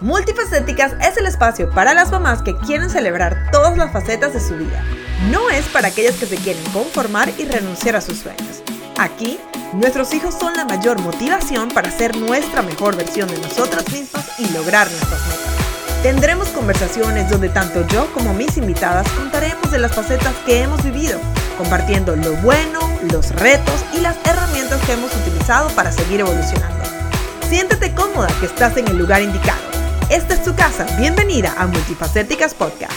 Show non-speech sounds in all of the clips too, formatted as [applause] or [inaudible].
Multifacéticas es el espacio para las mamás que quieren celebrar todas las facetas de su vida. No es para aquellas que se quieren conformar y renunciar a sus sueños. Aquí, nuestros hijos son la mayor motivación para ser nuestra mejor versión de nosotras mismas y lograr nuestras metas. Tendremos conversaciones donde tanto yo como mis invitadas contaremos de las facetas que hemos vivido, compartiendo lo bueno, los retos y las herramientas que hemos utilizado para seguir evolucionando. Siéntete cómoda que estás en el lugar indicado. Esta es tu casa. Bienvenida a Multifacéticas Podcast.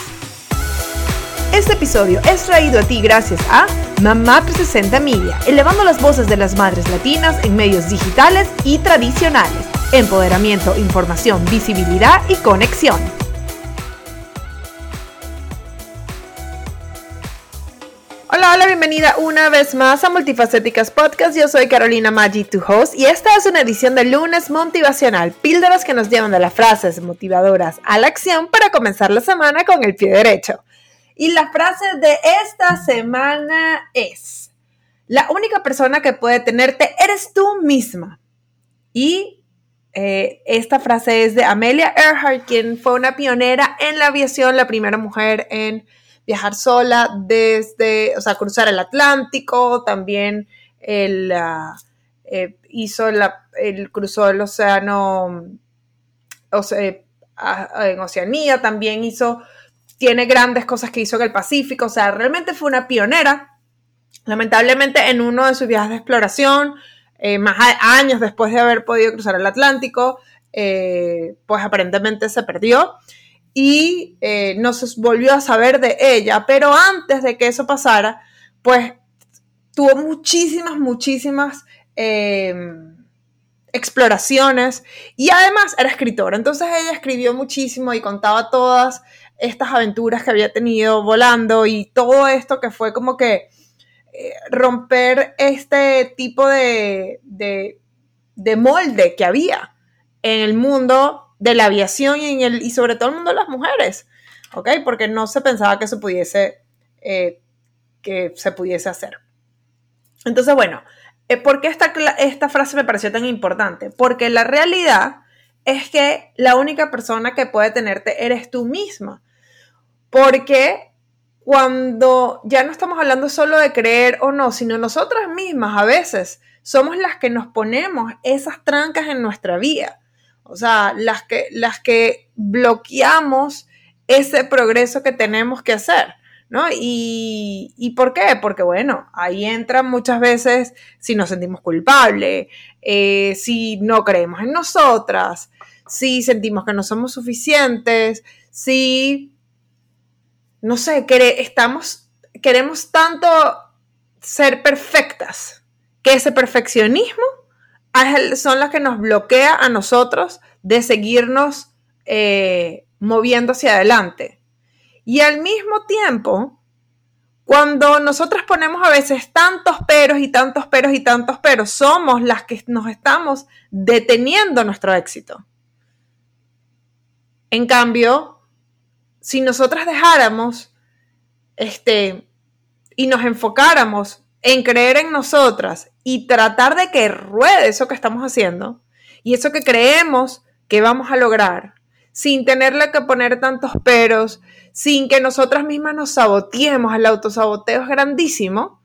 Este episodio es traído a ti gracias a Mamá 360 Media, elevando las voces de las madres latinas en medios digitales y tradicionales. Empoderamiento, información, visibilidad y conexión. Hola, hola, bienvenida una vez más a Multifacéticas Podcast. Yo soy Carolina Maggi, tu host, y esta es una edición de lunes motivacional, píldoras que nos llevan de las frases motivadoras a la acción para comenzar la semana con el pie derecho. Y la frase de esta semana es, la única persona que puede tenerte eres tú misma. Y eh, esta frase es de Amelia Earhart, quien fue una pionera en la aviación, la primera mujer en viajar sola desde, o sea, cruzar el Atlántico, también el, ah, eh, hizo el cruzó el océano, o sea, en Oceanía, también hizo, tiene grandes cosas que hizo en el Pacífico, o sea, realmente fue una pionera. Lamentablemente en uno de sus viajes de exploración, eh, más años después de haber podido cruzar el Atlántico, eh, pues aparentemente se perdió y eh, no se volvió a saber de ella, pero antes de que eso pasara, pues tuvo muchísimas, muchísimas eh, exploraciones y además era escritora, entonces ella escribió muchísimo y contaba todas estas aventuras que había tenido volando y todo esto que fue como que eh, romper este tipo de, de, de molde que había en el mundo de la aviación y, sobre todo el mundo de las mujeres, ¿ok? Porque no se pensaba que se pudiese, eh, que se pudiese hacer. Entonces, bueno, eh, ¿por qué esta, esta frase me pareció tan importante? Porque la realidad es que la única persona que puede tenerte eres tú misma. Porque cuando ya no estamos hablando solo de creer o no, sino nosotras mismas a veces somos las que nos ponemos esas trancas en nuestra vida. O sea, las que, las que bloqueamos ese progreso que tenemos que hacer. ¿No? Y, por qué? Porque bueno, ahí entran muchas veces si nos sentimos culpables, eh, si no creemos en nosotras, si sentimos que no somos suficientes, si, no sé, queremos tanto ser perfectas que ese perfeccionismo son las que nos bloquea a nosotros de seguirnos eh, moviendo hacia adelante. Y al mismo tiempo, cuando nosotros ponemos a veces tantos peros y tantos peros y tantos peros, somos las que nos estamos deteniendo nuestro éxito. En cambio, si nosotras dejáramos este, y nos enfocáramos en creer en nosotras y tratar de que ruede eso que estamos haciendo y eso que creemos que vamos a lograr, sin tenerle que poner tantos peros, sin que nosotras mismas nos saboteemos, el autosaboteo es grandísimo,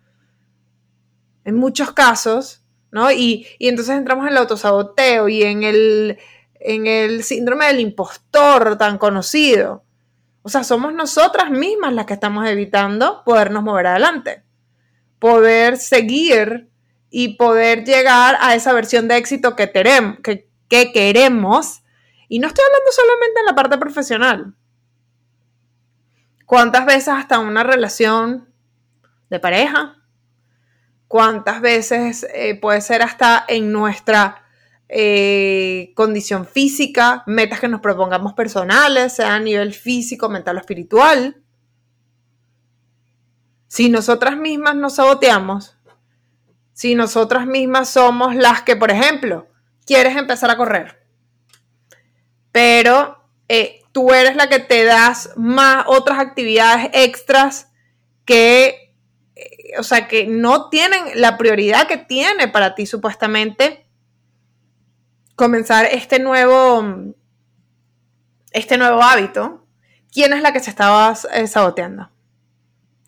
en muchos casos, ¿no? Y, entonces entramos en el autosaboteo y en el, en el síndrome del impostor tan conocido. O sea, somos nosotras mismas las que estamos evitando podernos mover adelante poder seguir y poder llegar a esa versión de éxito que, que, que queremos. Y no estoy hablando solamente en la parte profesional. ¿Cuántas veces hasta una relación de pareja? ¿Cuántas veces eh, puede ser hasta en nuestra eh, condición física, metas que nos propongamos personales, sea a nivel físico, mental o espiritual? Si nosotras mismas nos saboteamos, si nosotras mismas somos las que, por ejemplo, quieres empezar a correr, pero eh, tú eres la que te das más otras actividades extras que, eh, o sea, que no tienen la prioridad que tiene para ti supuestamente comenzar este nuevo, este nuevo hábito, ¿quién es la que se estaba eh, saboteando?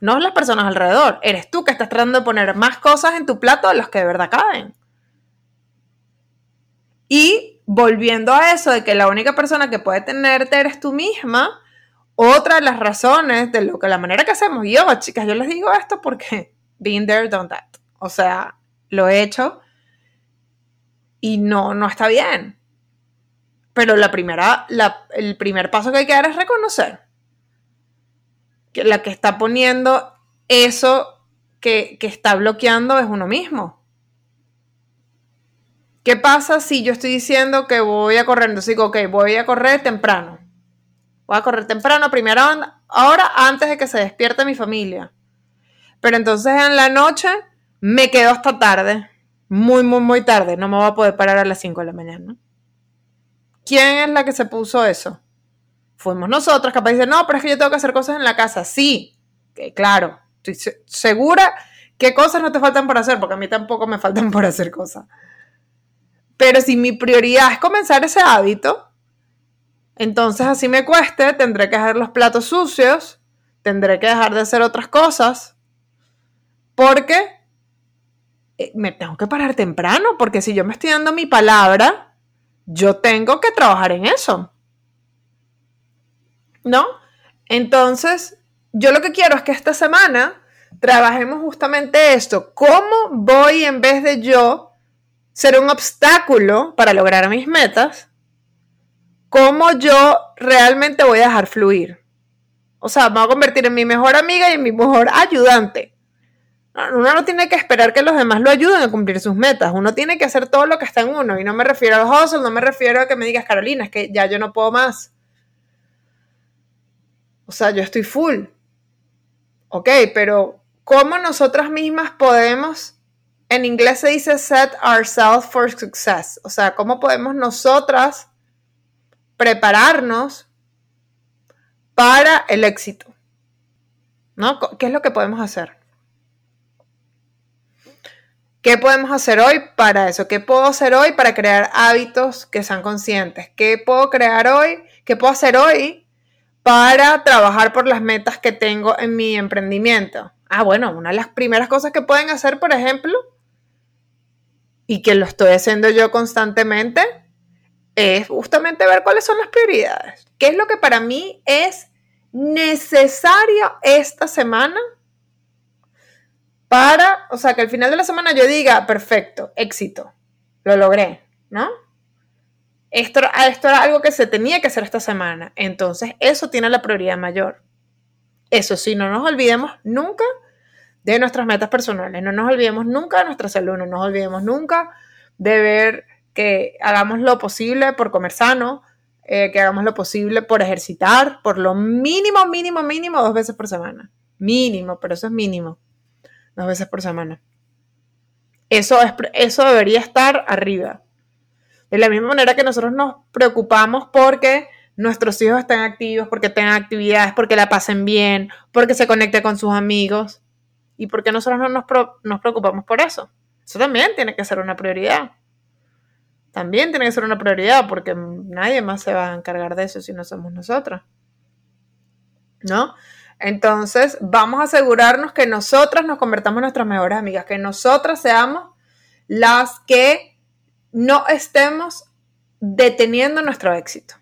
No las personas alrededor, eres tú que estás tratando de poner más cosas en tu plato de las que de verdad caben. Y volviendo a eso de que la única persona que puede tenerte eres tú misma, otra de las razones de lo que la manera que hacemos yo, chicas, yo les digo esto porque [laughs] been there, done that. O sea, lo he hecho y no, no está bien. Pero la primera, el primer paso que hay que dar es reconocer que la que está poniendo eso que, que está bloqueando es uno mismo. ¿Qué pasa si yo estoy diciendo que voy a correr? Entonces digo, ok, voy a correr temprano. Voy a correr temprano, primera hora, antes de que se despierte mi familia. Pero entonces en la noche me quedo hasta tarde. Muy, muy, muy tarde. No me voy a poder parar a las 5 de la mañana. ¿Quién es la que se puso eso? Fuimos nosotros, capaz decir, no, pero es que yo tengo que hacer cosas en la casa. Sí, que claro. Estoy segura que cosas no te faltan por hacer, porque a mí tampoco me faltan [laughs] por hacer cosas. Pero si mi prioridad es comenzar ese hábito, entonces así me cueste, tendré que dejar los platos sucios, tendré que dejar de hacer otras cosas, porque eh, me tengo que parar temprano, porque si yo me estoy dando mi palabra, yo tengo que trabajar en eso. ¿No? Entonces, yo lo que quiero es que esta semana trabajemos justamente esto. ¿Cómo voy en vez de yo ser un obstáculo para lograr mis metas? ¿Cómo yo realmente voy a dejar fluir? O sea, me voy a convertir en mi mejor amiga y en mi mejor ayudante. Uno no tiene que esperar que los demás lo ayuden a cumplir sus metas. Uno tiene que hacer todo lo que está en uno. Y no me refiero al hustle, no me refiero a que me digas, Carolina, es que ya yo no puedo más. O sea, yo estoy full. Ok, pero ¿cómo nosotras mismas podemos en inglés se dice set ourselves for success. O sea, ¿cómo podemos nosotras prepararnos para el éxito? ¿No? ¿Qué es lo que podemos hacer? ¿Qué podemos hacer hoy para eso? ¿Qué puedo hacer hoy para crear hábitos que sean conscientes? ¿Qué puedo crear hoy? ¿Qué puedo hacer hoy para trabajar por las metas que tengo en mi emprendimiento? Ah, bueno, una de las primeras cosas que pueden hacer, por ejemplo, y que lo estoy haciendo yo constantemente, es justamente ver cuáles son las prioridades. ¿Qué es lo que para mí es necesario esta semana para, o sea, que al final de la semana yo diga, perfecto, éxito, lo logré, ¿no? Esto, esto era algo que se tenía que hacer esta semana. Entonces, eso tiene la prioridad mayor. Eso sí, no nos olvidemos nunca de nuestras metas personales. No nos olvidemos nunca de nuestra salud, no nos olvidemos nunca de ver que hagamos lo posible por comer sano, eh, que hagamos lo posible por ejercitar, por lo mínimo, mínimo, mínimo, dos veces por semana. Mínimo, pero eso es mínimo. Dos veces por semana. Eso, es, eso debería estar arriba. De la misma manera que nosotros nos preocupamos porque nuestros hijos estén activos, porque tengan actividades, porque la pasen bien, porque se conecten con sus amigos. ¿Y por qué nosotros no nos, nos preocupamos por eso? Eso también tiene que ser una prioridad. También tiene que ser una prioridad porque nadie más se va a encargar de eso si no somos nosotros. ¿No? Entonces, vamos a asegurarnos que nosotras nos convertamos en nuestras mejores amigas, que nosotras seamos las que no estemos deteniendo nuestro éxito.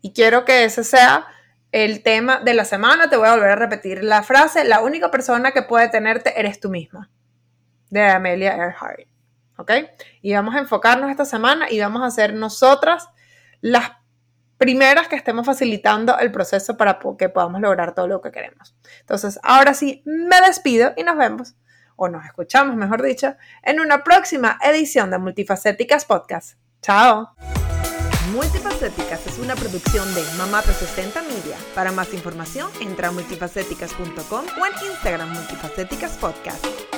Y quiero que ese sea el tema de la semana, te voy a volver a repetir la frase, la única persona que puede tenerte eres tú misma, de Amelia Earhart. ¿Ok? Y vamos a enfocarnos esta semana y vamos a ser nosotras las primeras que estemos facilitando el proceso para que podamos lograr todo lo que queremos. Entonces, ahora sí, me despido y nos vemos, o nos escuchamos, mejor dicho, en una próxima edición de Multifacéticas Podcast. Chao. Multifacéticas es una producción de Mamá 360 Media. Para más información, entra a multifacéticas.com o en Instagram Multifacéticas Podcast.